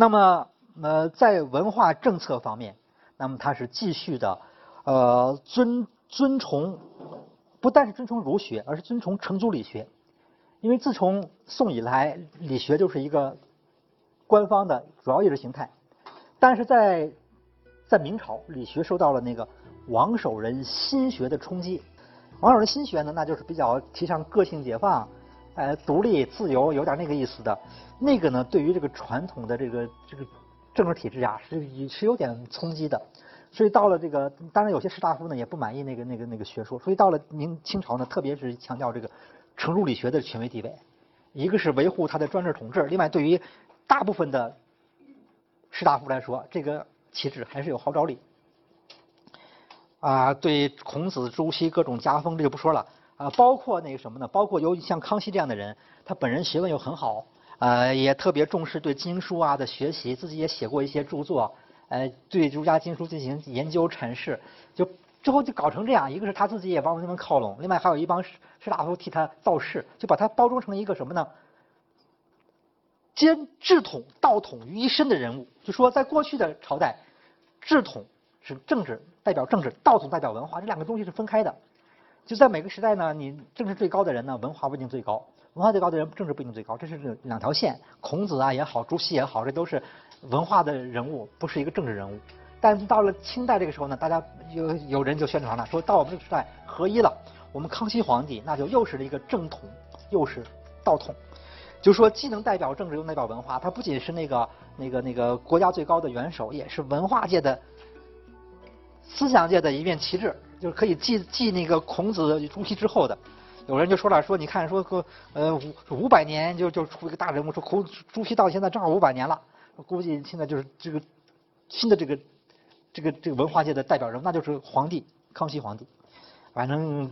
那么呃，在文化政策方面，那么它是继续的呃尊尊崇，不但是尊崇儒学，而是尊崇程朱理学。因为自从宋以来，理学就是一个官方的主要意识形态。但是在在明朝，理学受到了那个王守仁心学的冲击。王守仁心学呢，那就是比较提倡个性解放，呃，独立自由，有点那个意思的。那个呢，对于这个传统的这个这个政治体制啊，是是有点冲击的。所以到了这个，当然有些士大夫呢也不满意那个那个那个学说。所以到了明清朝呢，特别是强调这个程朱理学的权威地位，一个是维护他的专制统治，另外对于大部分的士大夫来说，这个旗帜还是有号召力。啊，对孔子、朱熹各种加封，这就不说了。啊，包括那个什么呢？包括有像康熙这样的人，他本人学问又很好，呃，也特别重视对经书啊的学习，自己也写过一些著作，呃，对儒家经书进行研究阐释。就之后就搞成这样，一个是他自己也往那边靠拢，另外还有一帮士士大夫替他造势，就把他包装成一个什么呢？兼治统、道统于一身的人物。就说在过去的朝代，治统是政治。代表政治，道统代表文化，这两个东西是分开的。就在每个时代呢，你政治最高的人呢，文化不一定最高；文化最高的人，政治不一定最高。这是两条线。孔子啊也好，朱熹也好，这都是文化的人物，不是一个政治人物。但是到了清代这个时候呢，大家有有人就宣传了，说到我们这个时代合一了，我们康熙皇帝那就又是一个正统，又是道统，就说既能代表政治，又代表文化。他不仅是那个那个那个国家最高的元首，也是文化界的。思想界的一面旗帜，就是可以继继那个孔子、朱熹之后的。有人就说了，说你看，说个呃五五百年就就出一个大人物，说孔朱熹到现在正好五百年了，估计现在就是这个新的这个这个这个文化界的代表人物，那就是皇帝康熙皇帝。反正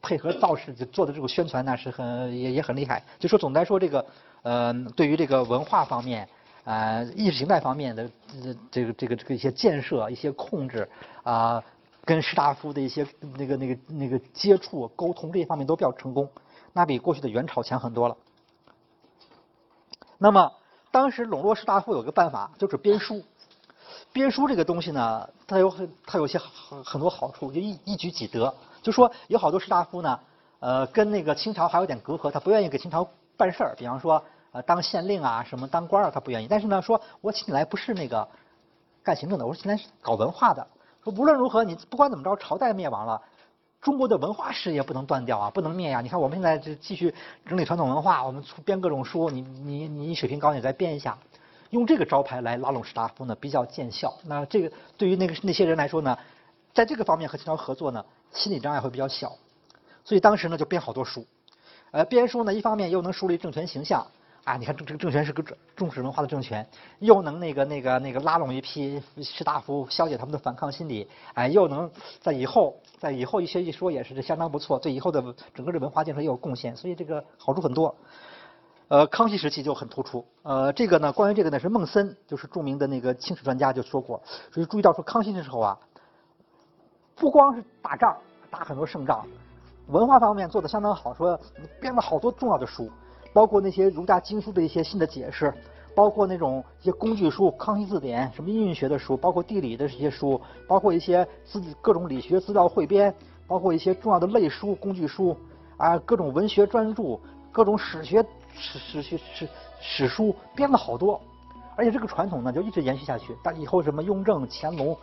配合造势就做的这个宣传，那是很也也很厉害。就说总的来说，这个呃对于这个文化方面。啊，意识形态方面的这个这个这个一些建设、一些控制啊，跟士大夫的一些那个那个那个接触、沟通这些方面都比较成功，那比过去的元朝强很多了。那么当时笼络士大夫有个办法，就是编书。编书这个东西呢，它有很它有些很很多好处，就一一举几得。就说有好多士大夫呢，呃，跟那个清朝还有点隔阂，他不愿意给清朝办事儿，比方说。呃，当县令啊，什么当官啊，他不愿意。但是呢，说我请你来不是那个干行政的，我说请来是搞文化的。说无论如何，你不管怎么着，朝代灭亡了，中国的文化事业不能断掉啊，不能灭呀。你看我们现在就继续整理传统文化，我们出编各种书，你你你水平高，你再编一下，用这个招牌来拉拢士大夫呢，比较见效。那这个对于那个那些人来说呢，在这个方面和清朝合作呢，心理障碍会比较小。所以当时呢，就编好多书。呃，编书呢，一方面又能树立政权形象。啊，你看这这个政权是个重重视文化的政权，又能那个那个那个拉拢一批士大夫，消解他们的反抗心理，哎，又能在以后在以后一些一说也是相当不错，对以后的整个的文化建设也有贡献，所以这个好处很多。呃，康熙时期就很突出。呃，这个呢，关于这个呢是孟森，就是著名的那个清史专家就说过，所以注意到说康熙的时候啊，不光是打仗打很多胜仗，文化方面做的相当好，说编了好多重要的书。包括那些儒家经书的一些新的解释，包括那种一些工具书，《康熙字典》什么音韵学的书，包括地理的这些书，包括一些资各种理学资料汇编，包括一些重要的类书、工具书啊，各种文学专著，各种史学史史学史史书编了好多，而且这个传统呢就一直延续下去，但以后什么雍正、乾隆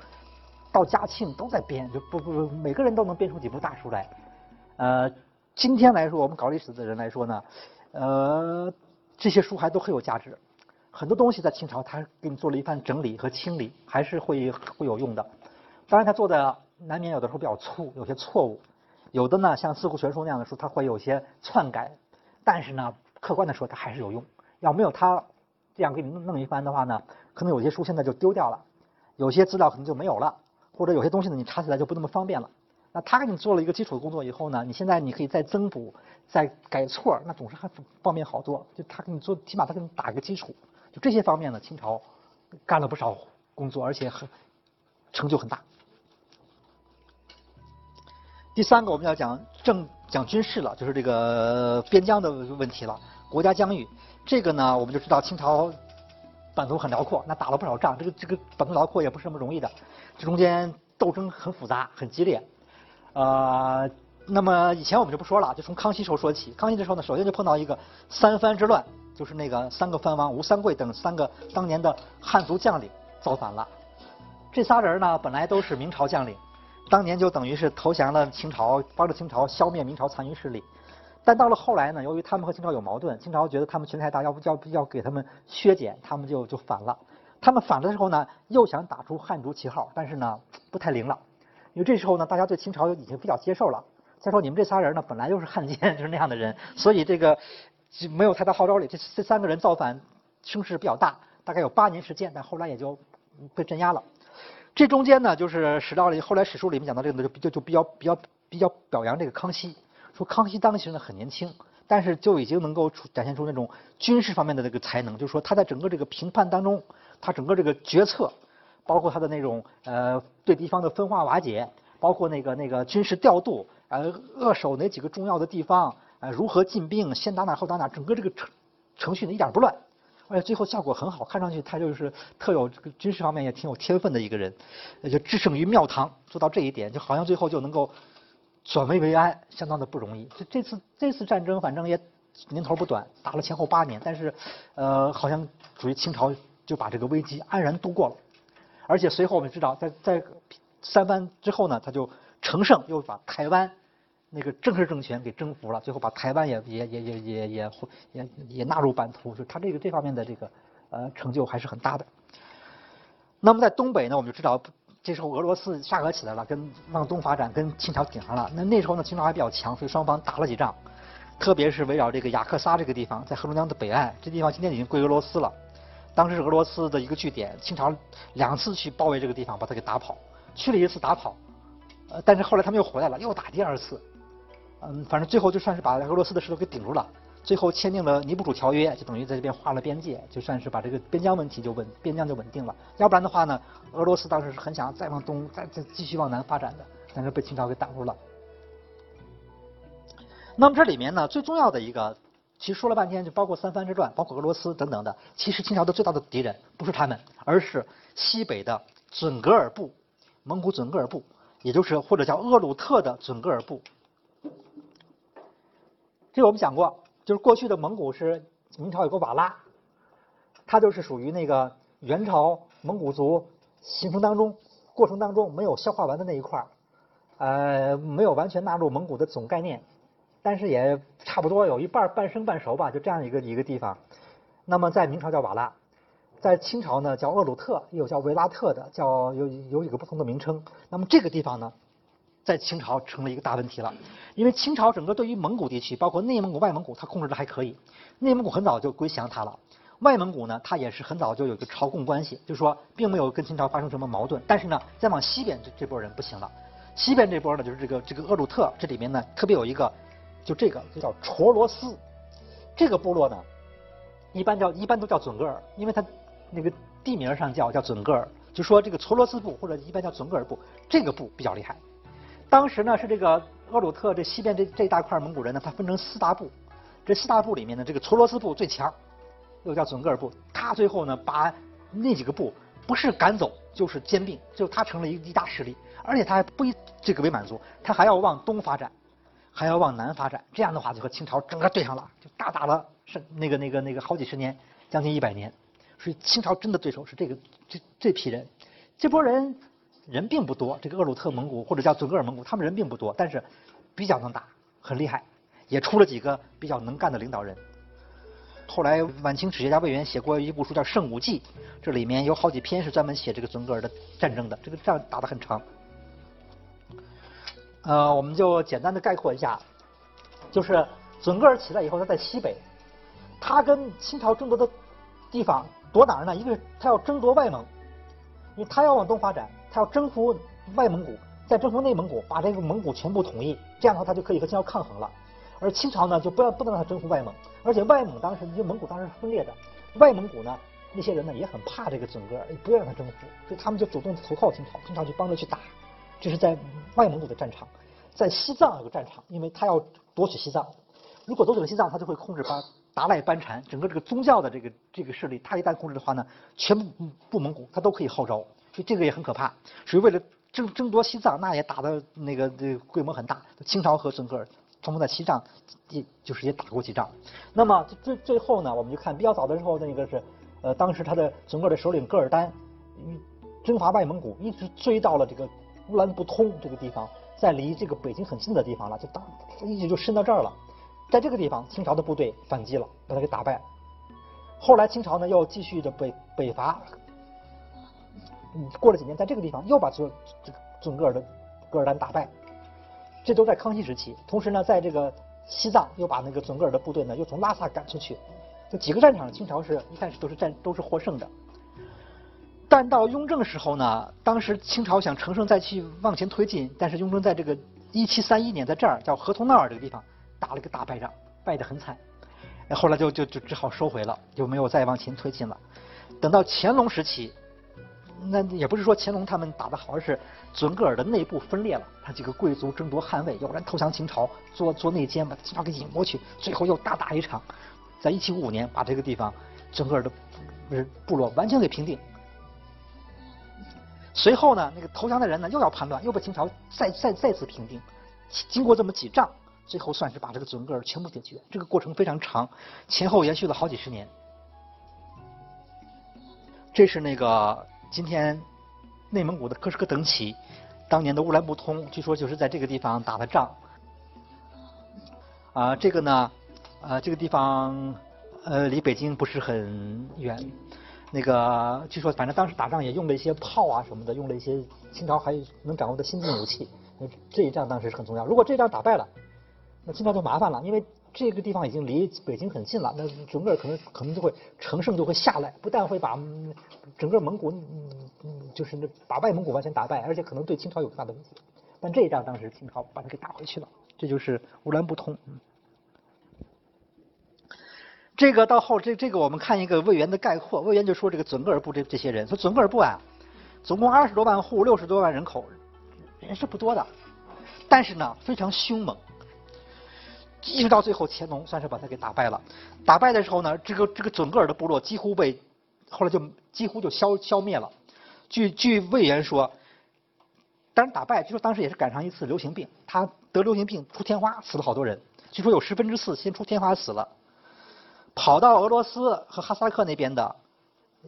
到嘉庆都在编，就不不不，每个人都能编出几部大书来。呃，今天来说，我们搞历史的人来说呢。呃，这些书还都很有价值，很多东西在清朝他给你做了一番整理和清理，还是会会有用的。当然他做的难免有的时候比较粗，有些错误，有的呢像《四库全书》那样的书，他会有些篡改，但是呢，客观的说，它还是有用。要没有他这样给你弄弄一番的话呢，可能有些书现在就丢掉了，有些资料可能就没有了，或者有些东西呢你查起来就不那么方便了。那他给你做了一个基础的工作以后呢，你现在你可以再增补、再改错，那总是还方便好多。就他给你做，起码他给你打个基础。就这些方面呢，清朝干了不少工作，而且很成就很大。第三个我们要讲政讲军事了，就是这个边疆的问题了，国家疆域。这个呢，我们就知道清朝版图很辽阔，那打了不少仗，这个这个版图辽阔也不是那么容易的，这中间斗争很复杂，很激烈。呃，那么以前我们就不说了，就从康熙时候说起。康熙的时候呢，首先就碰到一个三藩之乱，就是那个三个藩王吴三桂等三个当年的汉族将领造反了。这仨人呢，本来都是明朝将领，当年就等于是投降了清朝，帮着清朝消灭明朝残余势力。但到了后来呢，由于他们和清朝有矛盾，清朝觉得他们权力太大，要不要要给他们削减，他们就就反了。他们反的时候呢，又想打出汉族旗号，但是呢，不太灵了。因为这时候呢，大家对清朝已经比较接受了。再说你们这仨人呢，本来就是汉奸，就是那样的人，所以这个没有太大号召力。这这三个人造反声势比较大，大概有八年时间，但后来也就被镇压了。这中间呢，就是史料里后来史书里面讲到这个呢，就就就比较比较比较表扬这个康熙。说康熙当时呢很年轻，但是就已经能够展现出那种军事方面的这个才能，就是说他在整个这个评判当中，他整个这个决策，包括他的那种呃对敌方的分化瓦解，包括那个那个军事调度，呃扼守哪几个重要的地方，呃如何进兵，先打哪后打哪，整个这个程程序呢一点不乱，而且最后效果很好，看上去他就是特有这个军事方面也挺有天分的一个人，就制胜于庙堂，做到这一点，就好像最后就能够。转危为安，相当的不容易。这这次这次战争，反正也年头不短，打了前后八年，但是，呃，好像属于清朝就把这个危机安然度过了。而且随后我们知道，在在三藩之后呢，他就乘胜又把台湾那个正式政权给征服了，最后把台湾也也也也也也也也纳入版图，就他这个这方面的这个呃成就还是很大的。那么在东北呢，我们就知道。这时候俄罗斯沙俄起来了，跟往东发展，跟清朝顶上了。那那时候呢，清朝还比较强，所以双方打了几仗。特别是围绕这个雅克萨这个地方，在黑龙江的北岸，这地方今天已经归俄罗斯了。当时是俄罗斯的一个据点，清朝两次去包围这个地方，把它给打跑。去了一次打跑，呃，但是后来他们又回来了，又打第二次。嗯，反正最后就算是把俄罗斯的石头给顶住了。最后签订了尼布楚条约，就等于在这边划了边界，就算是把这个边疆问题就稳边疆就稳定了。要不然的话呢，俄罗斯当时是很想再往东再再继续往南发展的，但是被清朝给挡住了。那么这里面呢，最重要的一个，其实说了半天，就包括三藩之乱，包括俄罗斯等等的，其实清朝的最大的敌人不是他们，而是西北的准噶尔部，蒙古准噶尔部，也就是或者叫鄂鲁特的准噶尔部。这个我们讲过。就是过去的蒙古是明朝有个瓦剌，他就是属于那个元朝蒙古族形成当中过程当中没有消化完的那一块儿，呃，没有完全纳入蒙古的总概念，但是也差不多有一半半生半熟吧，就这样一个一个地方。那么在明朝叫瓦剌，在清朝呢叫厄鲁特，也有叫维拉特的，叫有有几个不同的名称。那么这个地方呢？在清朝成了一个大问题了，因为清朝整个对于蒙古地区，包括内蒙古、外蒙古，它控制的还可以。内蒙古很早就归降它了，外蒙古呢，它也是很早就有一个朝贡关系，就说并没有跟清朝发生什么矛盾。但是呢，再往西边这这波人不行了，西边这波呢，就是这个这个厄鲁特，这里面呢特别有一个，就这个就叫卓罗斯，这个部落呢，一般叫一般都叫准噶尔，因为它那个地名上叫叫准噶尔，就说这个卓罗斯部或者一般叫准噶尔部，这个部比较厉害。当时呢是这个鄂鲁特这西边这这一大块蒙古人呢，他分成四大部，这四大部里面呢，这个挫罗斯部最强，又叫准噶尔部。他最后呢把那几个部不是赶走就是兼并，就他成了一一大势力。而且他还不以这个为满足，他还要往东发展，还要往南发展。这样的话就和清朝整个对上了，就大打了是那个那个那个好几十年，将近一百年。所以清朝真的对手是这个这这批人，这波人。人并不多，这个鄂鲁特蒙古或者叫准噶尔蒙古，他们人并不多，但是比较能打，很厉害，也出了几个比较能干的领导人。后来晚清史学家魏源写过一部书叫《圣武记》，这里面有好几篇是专门写这个准噶尔的战争的，这个仗打得很长。呃，我们就简单的概括一下，就是准噶尔起来以后，他在西北，他跟清朝争夺的地方夺哪儿呢？一个是他要争夺外蒙，因为他要往东发展。他要征服外蒙古，再征服内蒙古，把这个蒙古全部统一，这样的话他就可以和清朝抗衡了。而清朝呢，就不要不能让他征服外蒙，而且外蒙当时因为蒙古当时是分裂的，外蒙古呢那些人呢也很怕这个准噶尔，不要让他征服，所以他们就主动投靠清朝，清朝就帮着去打。这是在外蒙古的战场，在西藏有个战场，因为他要夺取西藏，如果夺取了西藏，他就会控制把达赖班禅，整个这个宗教的这个这个势力，他一旦控制的话呢，全部部蒙古他都可以号召，所以这个也很可怕。所以为了争争夺西藏，那也打的那个这规模很大。清朝和准噶尔他们在西藏也就是也打过几仗。那么最最后呢，我们就看比较早的时候，那个是呃当时他的准噶尔的首领噶尔丹，征伐外蒙古，一直追到了这个乌兰布通这个地方，在离这个北京很近的地方了，就当一直就伸到这儿了。在这个地方，清朝的部队反击了，把他给打败。后来清朝呢又继续的北北伐，嗯过了几年，在这个地方又把准这准噶尔的噶尔丹打败。这都在康熙时期。同时呢，在这个西藏又把那个准噶尔的部队呢又从拉萨赶出去。就几个战场，清朝是一开始都是战都是获胜的。但到雍正时候呢，当时清朝想乘胜再去往前推进，但是雍正在这个一七三一年在这儿叫河图纳尔这个地方。打了个大败仗，败得很惨，后来就就就只好收回了，就没有再往前推进了。等到乾隆时期，那也不是说乾隆他们打得好，而是准噶尔的内部分裂了，他几个贵族争夺汗位，要不然投降清朝，做做内奸，把清朝给引过去，最后又大打一场，在一七五五年把这个地方整个的不是部落完全给平定。随后呢，那个投降的人呢又要叛乱，又被清朝再再再次平定。经过这么几仗。最后算是把这个准噶尔全部解决，这个过程非常长，前后延续了好几十年。这是那个今天内蒙古的柯什克等旗，当年的乌兰布通，据说就是在这个地方打的仗。啊，这个呢，呃，这个地方呃离北京不是很远，那个据说反正当时打仗也用了一些炮啊什么的，用了一些清朝还能掌握的先进武器。这一仗当时是很重要，如果这一仗打败了。那清朝就麻烦了，因为这个地方已经离北京很近了，那整个可能可能就会乘胜就会下来，不但会把整个蒙古，就是把外蒙古完全打败，而且可能对清朝有大的威胁。但这一仗当时清朝把它给打回去了，这就是乌兰布通。这个到后这这个我们看一个魏源的概括，魏源就说这个准噶尔部这这些人，说准噶尔部啊，总共二十多万户，六十多万人口，人是不多的，但是呢非常凶猛。一直到最后，乾隆算是把他给打败了。打败的时候呢，这个这个准噶尔的部落几乎被后来就几乎就消消灭了。据据魏源说，当然打败，据说当时也是赶上一次流行病，他得流行病出天花，死了好多人。据说有十分之四先出天花死了，跑到俄罗斯和哈萨克那边的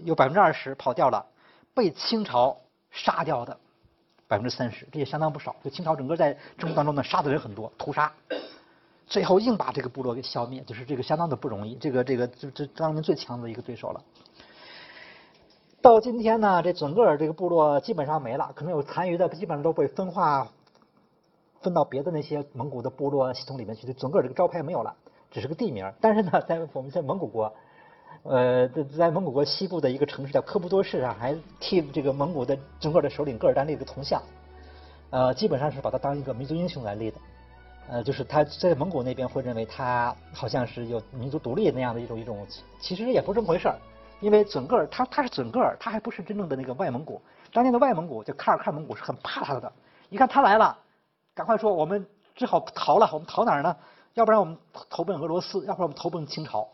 有百分之二十跑掉了，被清朝杀掉的百分之三十，这也相当不少。就清朝整个在征途当中呢，杀的人很多，屠杀。最后硬把这个部落给消灭，就是这个相当的不容易。这个这个这这当年最强的一个对手了。到今天呢，这整个这个部落基本上没了，可能有残余的，基本上都被分化分到别的那些蒙古的部落系统里面去。这整个这个招牌没有了，只是个地名。但是呢，在我们在蒙古国，呃，在蒙古国西部的一个城市叫科布多市上，还替这个蒙古的整个的首领噶尔丹立了个铜像，呃，基本上是把他当一个民族英雄来立的。呃，就是他在蒙古那边会认为他好像是有民族独立那样的一种一种，其实也不是这么回事儿，因为准噶尔他他是准噶尔，他还不是真正的那个外蒙古。当年的外蒙古就喀尔喀蒙古是很怕他的，一看他来了，赶快说我们只好逃了，我们逃哪儿呢？要不然我们投奔俄罗斯，要不然我们投奔清朝。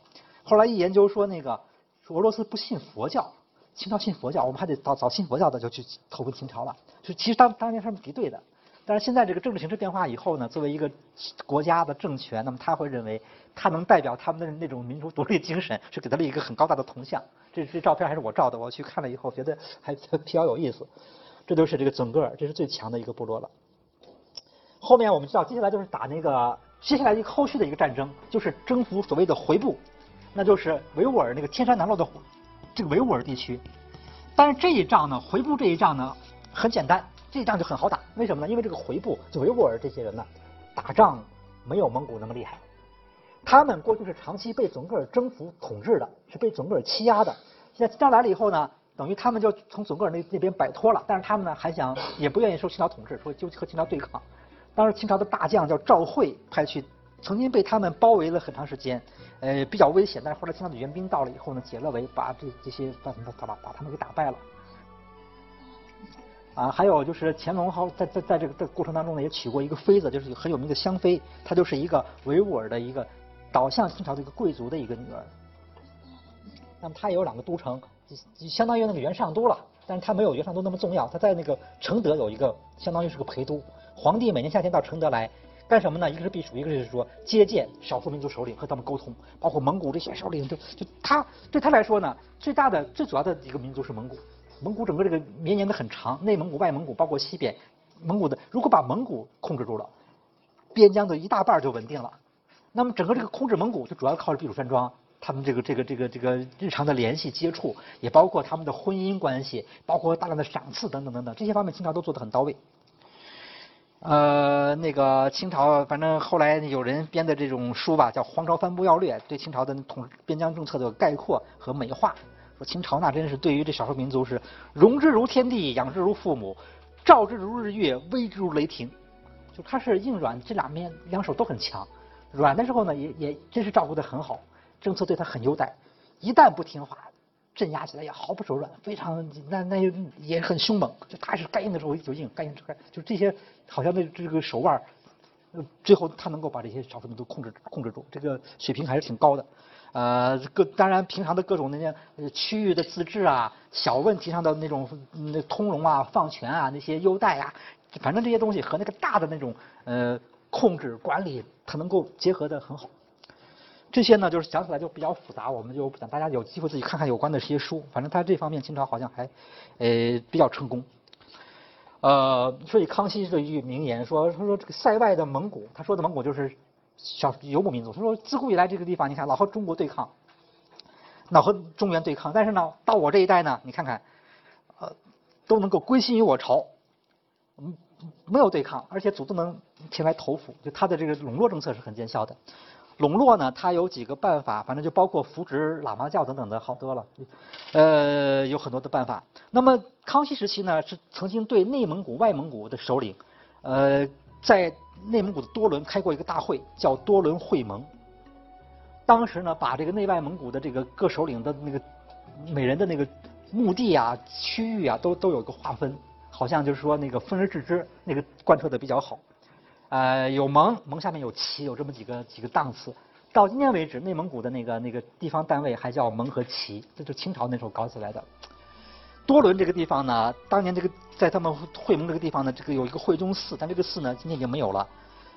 后来一研究说那个俄罗斯不信佛教，清朝信佛教，我们还得找找信佛教的就去投奔清朝了。就其实当当年他们敌对的。但是现在这个政治形势变化以后呢，作为一个国家的政权，那么他会认为他能代表他们的那种民族独立精神，是给他了一个很高大的铜像。这这照片还是我照的，我去看了以后觉得还比较有意思。这都是这个整个，这是最强的一个部落了。后面我们知道，接下来就是打那个接下来一个后续的一个战争，就是征服所谓的回部，那就是维吾尔那个天山南路的这个维吾尔地区。但是这一仗呢，回部这一仗呢很简单。这一仗就很好打，为什么呢？因为这个回部就维吾尔这些人呢，打仗没有蒙古那么厉害。他们过去是长期被准噶尔征服统治的，是被准噶尔欺压的。现在清朝来了以后呢，等于他们就从准噶尔那那边摆脱了，但是他们呢还想也不愿意受清朝统治，说就和清朝对抗。当时清朝的大将叫赵惠派去，曾经被他们包围了很长时间，呃比较危险。但是后来清朝的援兵到了以后呢，解了围，把这这些把把把把他们给打败了。啊，还有就是乾隆好在在在这个这过程当中呢，也娶过一个妃子，就是很有名的香妃，她就是一个维吾尔的一个导向清朝的一个贵族的一个女儿。那么他也有两个都城，就相当于那个元上都了，但是他没有元上都那么重要。他在那个承德有一个，相当于是个陪都。皇帝每年夏天到承德来干什么呢？一个是避暑，一个是说接见少数民族首领和他们沟通，包括蒙古这些首领，就就他对他来说呢，最大的最主要的一个民族是蒙古。蒙古整个这个绵延的很长，内蒙古、外蒙古包括西边，蒙古的如果把蒙古控制住了，边疆的一大半就稳定了。那么整个这个控制蒙古就主要靠着避暑山庄。他们这个这个这个这个日常的联系接触，也包括他们的婚姻关系，包括大量的赏赐等等等等，这些方面清朝都做得很到位。呃，那个清朝反正后来有人编的这种书吧，叫《皇朝帆布要略》，对清朝的统边疆政策的概括和美化，说清朝那真是对于这少数民族是容之如天地，养之如父母，照之如日月，威之如雷霆。就他是硬软这两面两手都很强，软的时候呢也也真是照顾得很好。政策对他很优待，一旦不听话，镇压起来也毫不手软，非常那那也很凶猛。就他是该硬的时候就硬，该硬就该，就这些好像那这个手腕，最后他能够把这些少数民族控制控制住，这个水平还是挺高的。呃，各当然平常的各种那些区域的自治啊，小问题上的那种那通融啊、放权啊、那些优待啊，反正这些东西和那个大的那种呃控制管理，它能够结合的很好。这些呢，就是讲起来就比较复杂，我们就不讲大家有机会自己看看有关的这些书。反正他这方面清朝好像还，呃，比较成功。呃，所以康熙的一句名言说：“他说这个塞外的蒙古，他说的蒙古就是小游牧民族。他说自古以来这个地方，你看老和中国对抗，老和中原对抗，但是呢，到我这一代呢，你看看，呃，都能够归心于我朝，嗯，没有对抗，而且主动能前来投服，就他的这个笼络政策是很见效的。”笼络呢，它有几个办法，反正就包括扶植喇嘛教等等的好多了，呃，有很多的办法。那么康熙时期呢，是曾经对内蒙古、外蒙古的首领，呃，在内蒙古的多伦开过一个大会，叫多伦会盟。当时呢，把这个内外蒙古的这个各首领的那个每人的那个墓地啊、区域啊，都都有一个划分，好像就是说那个分而治之，那个贯彻的比较好。呃，有蒙，蒙下面有旗，有这么几个几个档次。到今天为止，内蒙古的那个那个地方单位还叫蒙和旗，这就清朝那时候搞起来的。多伦这个地方呢，当年这个在他们会盟这个地方呢，这个有一个会宗寺，但这个寺呢今天已经没有了。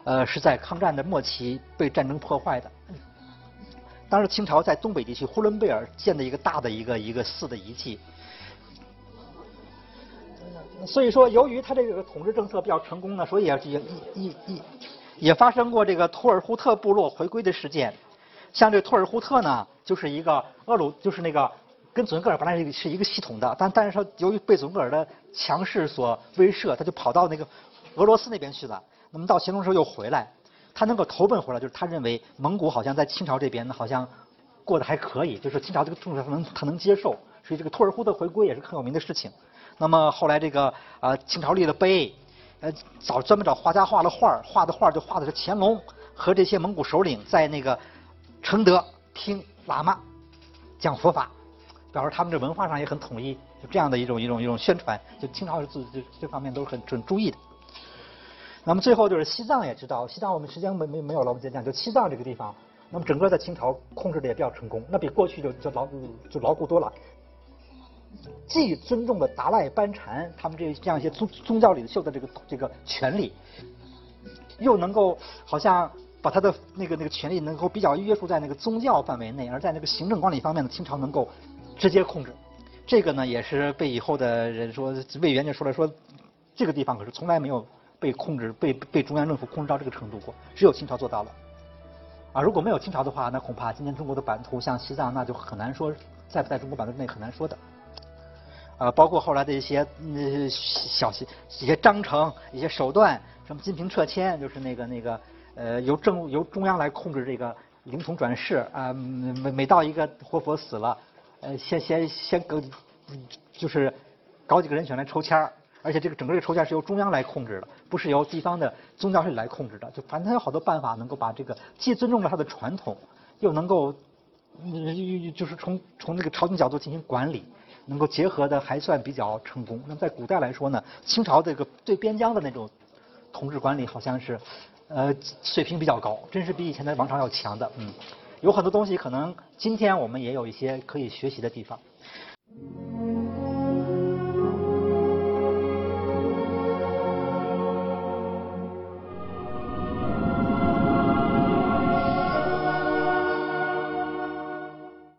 呃，是在抗战的末期被战争破坏的。当时清朝在东北地区呼伦贝尔建的一个大的一个一个寺的遗迹。所以说，由于他这个统治政策比较成功呢，所以也也也也也发生过这个图尔扈特部落回归的事件。像这图尔扈特呢，就是一个俄鲁，就是那个跟准噶尔本来是是一个系统的，但但是说由于被准噶尔的强势所威慑，他就跑到那个俄罗斯那边去了。那么到乾隆时候又回来，他能够投奔回来，就是他认为蒙古好像在清朝这边呢，好像过得还可以，就是清朝这个政策他能他能接受，所以这个托尔扈特回归也是很有名的事情。那么后来这个啊，清朝立了碑，呃，找专门找画家画了画画的画就画的是乾隆和这些蒙古首领在那个承德听喇嘛讲佛法，表示他们这文化上也很统一，就这样的一种一种一种宣传，就清朝是这这这方面都是很很注意的。那么最后就是西藏也知道，西藏我们时间没没没有了，我们再讲就西藏这个地方，那么整个在清朝控制的也比较成功，那比过去就就牢就牢固多了。既尊重了达赖班禅他们这这样一些宗宗教领袖的这个这个权利，又能够好像把他的那个那个权利能够比较约束在那个宗教范围内，而在那个行政管理方面呢，清朝能够直接控制。这个呢，也是被以后的人说魏源就说了说，这个地方可是从来没有被控制被被中央政府控制到这个程度过，只有清朝做到了。啊，如果没有清朝的话，那恐怕今天中国的版图像西藏，那就很难说在不在中国版图内很难说的。呃，包括后来的一些呃小些一些章程、一些手段，什么金瓶撤迁，就是那个那个呃由政由中央来控制这个灵童转世啊，每每到一个活佛死了，呃先先先搞就是搞几个人选来抽签儿，而且这个整个这个抽签是由中央来控制的，不是由地方的宗教势力来控制的。就反正他有好多办法能够把这个既尊重了他的传统，又能够嗯就是从从那个朝廷角度进行管理。能够结合的还算比较成功。那么在古代来说呢，清朝这个对边疆的那种统治管理好像是，呃，水平比较高，真是比以前的王朝要强的。嗯，有很多东西可能今天我们也有一些可以学习的地方。